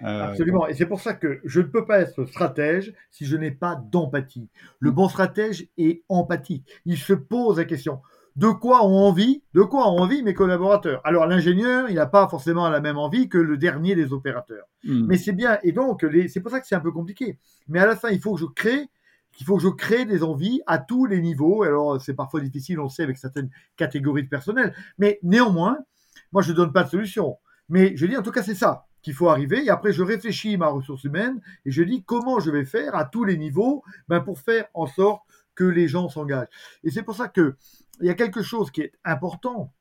Euh, Absolument. Et c'est pour ça que je ne peux pas être stratège si je n'ai pas d'empathie. Le bon stratège est empathique. Il se pose la question de quoi ont envie, de quoi ont envie mes collaborateurs. Alors l'ingénieur, il n'a pas forcément la même envie que le dernier des opérateurs. Hmm. Mais c'est bien, et donc c'est pour ça que c'est un peu compliqué. Mais à la fin, il faut que je crée, faut que je crée des envies à tous les niveaux. Alors c'est parfois difficile, on le sait, avec certaines catégories de personnel. Mais néanmoins, moi je ne donne pas de solution. Mais je dis en tout cas c'est ça qu'il faut arriver. Et après je réfléchis ma ressource humaine et je dis comment je vais faire à tous les niveaux ben, pour faire en sorte que les gens s'engagent. Et c'est pour ça que il y a quelque chose qui est important,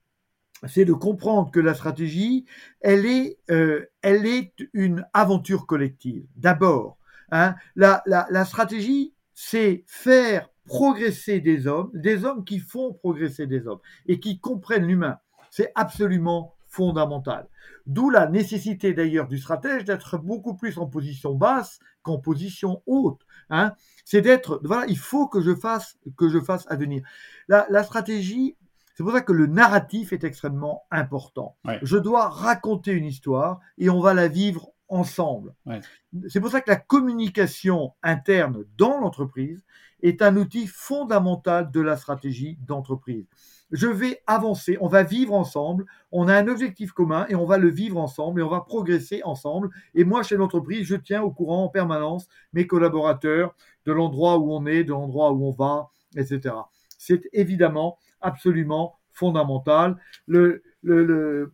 c'est de comprendre que la stratégie, elle est, euh, elle est une aventure collective. D'abord, hein, la, la, la stratégie, c'est faire progresser des hommes, des hommes qui font progresser des hommes et qui comprennent l'humain. C'est absolument fondamental. D'où la nécessité d'ailleurs du stratège d'être beaucoup plus en position basse qu'en position haute. Hein. C'est d'être, voilà, il faut que je fasse, que je fasse à venir. La, la stratégie, c'est pour ça que le narratif est extrêmement important. Ouais. Je dois raconter une histoire et on va la vivre ensemble. Ouais. C'est pour ça que la communication interne dans l'entreprise est un outil fondamental de la stratégie d'entreprise. Je vais avancer, on va vivre ensemble, on a un objectif commun et on va le vivre ensemble et on va progresser ensemble. Et moi, chez l'entreprise, je tiens au courant en permanence mes collaborateurs de l'endroit où on est, de l'endroit où on va, etc. C'est évidemment absolument fondamental. Le, le, le,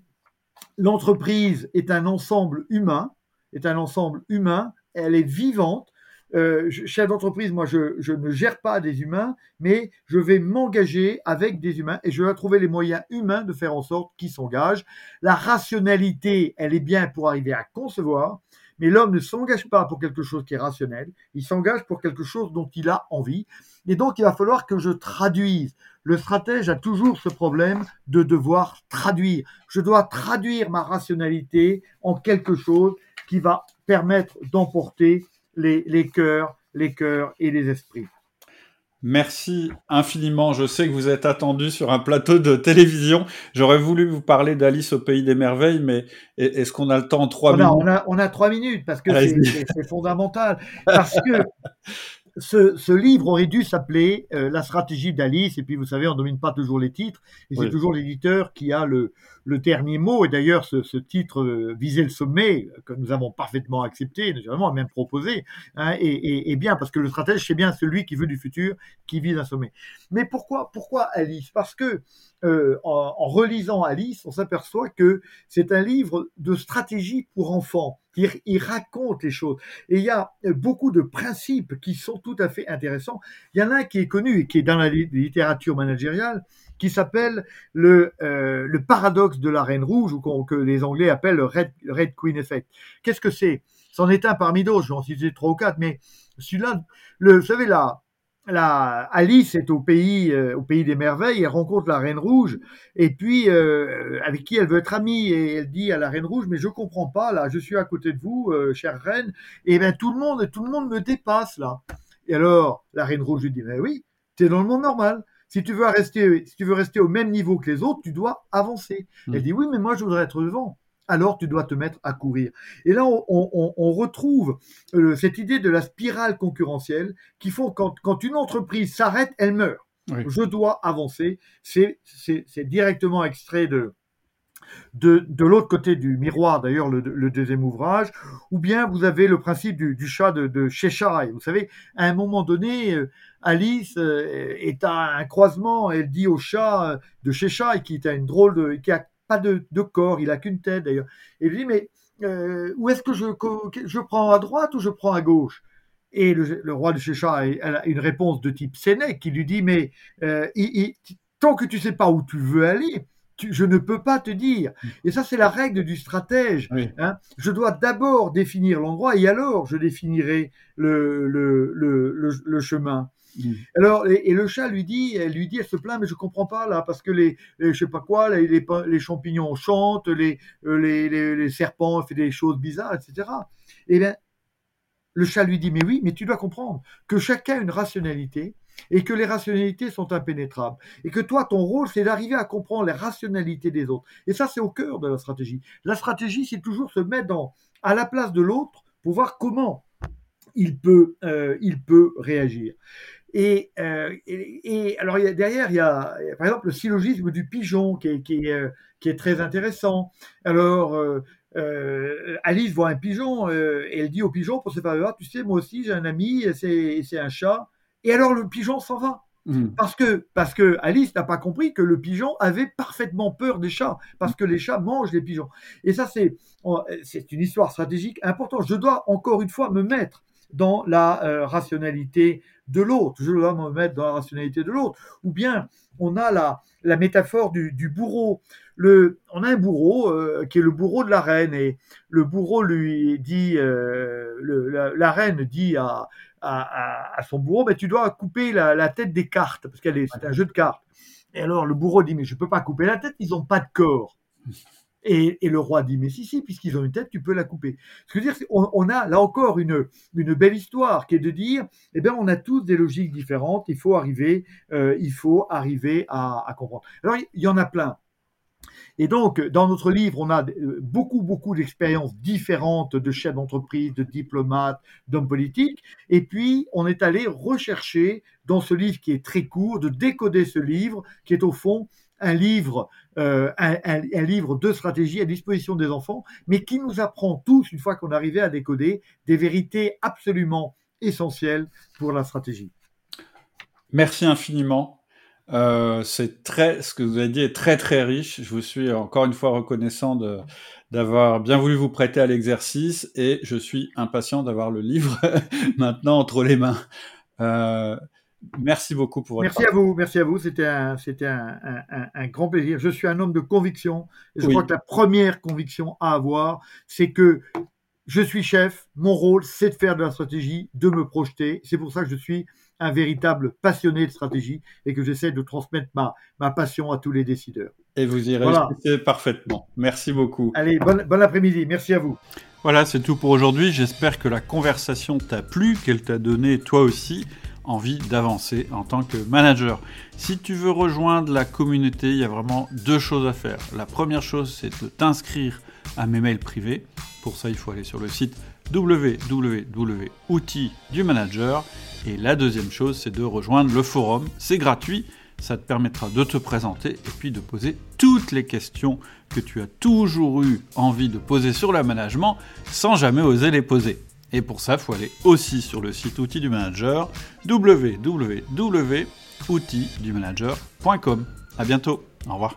l'entreprise est un ensemble humain, est un ensemble humain, elle est vivante. Euh, chef d'entreprise, moi, je, je, ne gère pas des humains, mais je vais m'engager avec des humains et je vais trouver les moyens humains de faire en sorte qu'ils s'engagent. La rationalité, elle est bien pour arriver à concevoir, mais l'homme ne s'engage pas pour quelque chose qui est rationnel, il s'engage pour quelque chose dont il a envie. Et donc, il va falloir que je traduise. Le stratège a toujours ce problème de devoir traduire. Je dois traduire ma rationalité en quelque chose qui va permettre d'emporter les, les cœurs, les cœurs et les esprits. Merci infiniment. Je sais que vous êtes attendu sur un plateau de télévision. J'aurais voulu vous parler d'Alice au pays des merveilles, mais est-ce qu'on a le temps en trois on minutes a, on, a, on a trois minutes parce que c'est fondamental. Parce que ce, ce, livre aurait dû s'appeler euh, La stratégie d'Alice. Et puis, vous savez, on ne domine pas toujours les titres. Et c'est toujours l'éditeur qui a le, le, dernier mot. Et d'ailleurs, ce, ce, titre euh, visait le sommet, que nous avons parfaitement accepté, naturellement, même proposé. Hein, et, et, et, bien, parce que le stratège, c'est bien celui qui veut du futur, qui vise un sommet. Mais pourquoi, pourquoi Alice? Parce que euh, en, en, relisant Alice, on s'aperçoit que c'est un livre de stratégie pour enfants. Il, raconte les choses. Et il y a beaucoup de principes qui sont tout à fait intéressants. Il y en a un qui est connu et qui est dans la littérature managériale, qui s'appelle le, euh, le paradoxe de la reine rouge, ou que les Anglais appellent le Red, Red Queen Effect. Qu'est-ce que c'est? C'en est un parmi d'autres, je vais en citer trois ou quatre, mais celui-là, vous savez, là, la Alice est au pays, euh, au pays des merveilles, elle rencontre la Reine Rouge, et puis euh, avec qui elle veut être amie, et elle dit à la Reine Rouge, mais je comprends pas, là, je suis à côté de vous, euh, chère Reine, et bien tout le monde, tout le monde me dépasse là. Et alors la Reine Rouge lui dit, mais oui, tu es dans le monde normal. Si tu veux rester, si tu veux rester au même niveau que les autres, tu dois avancer. Mmh. Elle dit, oui, mais moi je voudrais être devant alors tu dois te mettre à courir. Et là, on, on, on retrouve euh, cette idée de la spirale concurrentielle qui font quand, quand une entreprise s'arrête, elle meurt. Oui. Je dois avancer. C'est directement extrait de, de, de l'autre côté du miroir, d'ailleurs, le, le, deuxième ouvrage, ou bien vous avez le principe du, du chat de, de Cheshire. Vous savez, à un moment donné, euh, Alice euh, est à un croisement, elle dit au chat de Cheshire, qui est une drôle de, qui a pas de, de corps, il a qu'une tête d'ailleurs. Et il lui dit, mais euh, où est-ce que je, je prends à droite ou je prends à gauche? Et le, le, roi de Cheshire a une réponse de type Sénèque qui lui dit, mais euh, il, il, tant que tu sais pas où tu veux aller, tu, je ne peux pas te dire. Et ça, c'est la règle du stratège. Oui. Hein. Je dois d'abord définir l'endroit et alors je définirai le, le, le, le chemin. Mmh. Alors, et, le chat lui dit, elle lui dit, elle se plaint, mais je comprends pas là, parce que les, les je sais pas quoi, les, les, champignons chantent, les, les, les, serpents font des choses bizarres, etc. Et bien, le chat lui dit, mais oui, mais tu dois comprendre que chacun a une rationalité et que les rationalités sont impénétrables. Et que toi, ton rôle, c'est d'arriver à comprendre les rationalités des autres. Et ça, c'est au cœur de la stratégie. La stratégie, c'est toujours se mettre dans, à la place de l'autre pour voir comment il peut, il peut réagir. Et, et, alors derrière, il y, a, par exemple le syllogisme du pigeon qui est, qui est, qui est très intéressant. Alors, Alice voit un pigeon et elle dit au pigeon pour se faire tu sais, moi aussi j'ai un ami, c'est un chat. Et alors le pigeon s'en va. Hmm. Parce que, parce que Alice n'a pas compris que le pigeon avait parfaitement peur des chats, parce que les chats mangent les pigeons. Et ça, c'est, c'est une histoire stratégique importante. Je dois encore une fois me mettre dans la euh, rationalité de l'autre. Je dois me mettre dans la rationalité de l'autre. Ou bien, on a la, la métaphore du, du bourreau. Le, on a un bourreau euh, qui est le bourreau de la reine et le bourreau lui dit, euh, le, la, reine dit à, à, son bourreau, mais tu dois couper la, tête des cartes, parce qu'elle est, c'est un jeu de cartes. Et alors le bourreau dit, mais je peux pas couper la tête, ils n'ont pas de corps. Et, le roi dit, mais si, si, puisqu'ils ont une tête, tu peux la couper. Ce que je veux dire, on, a là encore une, une belle histoire qui est de dire, eh bien, on a tous des logiques différentes, il faut arriver, euh, il faut arriver à, à comprendre. Alors, il y en a plein. Et donc, dans notre livre, on a euh, beaucoup, beaucoup d'expériences différentes de chefs d'entreprise, de diplomates, d'hommes politiques. Et puis, on est allé rechercher dans ce livre qui est très court, de décoder ce livre, qui est au fond un livre, euh, un, livre de stratégie à disposition des enfants, mais qui nous apprend tous, une fois qu'on arrivé à décoder, des vérités absolument essentielles pour la stratégie. Merci infiniment. Euh, c'est très, ce que vous avez dit est très très riche. Je vous suis encore une fois reconnaissant de d'avoir bien voulu vous prêter à l'exercice et je suis impatient d'avoir le livre maintenant entre les mains. Euh, merci beaucoup pour votre Merci à vous, merci à vous. C'était un, c'était un, un, un, grand plaisir. Je suis un homme de conviction. Et je crois que la première conviction à avoir, c'est que je suis chef. Mon rôle, c'est de faire de la stratégie, de me projeter. C'est pour ça que je suis un véritable passionné de stratégie et que j'essaie de transmettre ma, ma passion à tous les décideurs. Et vous y réussissez parfaitement. Merci beaucoup. Allez, bon, bon après-midi. Merci à vous. Voilà, c'est tout pour aujourd'hui. J'espère que la conversation t'a plu, qu'elle t'a donné toi aussi envie d'avancer en tant que manager. Si tu veux rejoindre la communauté, il y a vraiment deux choses à faire. La première chose, c'est de t'inscrire à mes mails privés. Pour ça, il faut aller sur le site www.outils du manager et la deuxième chose, c'est de rejoindre le forum. C'est gratuit. Ça te permettra de te présenter et puis de poser toutes les questions que tu as toujours eu envie de poser sur le management sans jamais oser les poser. Et pour ça, il faut aller aussi sur le site Outils du Manager, www.outildumanager.com. À bientôt. Au revoir.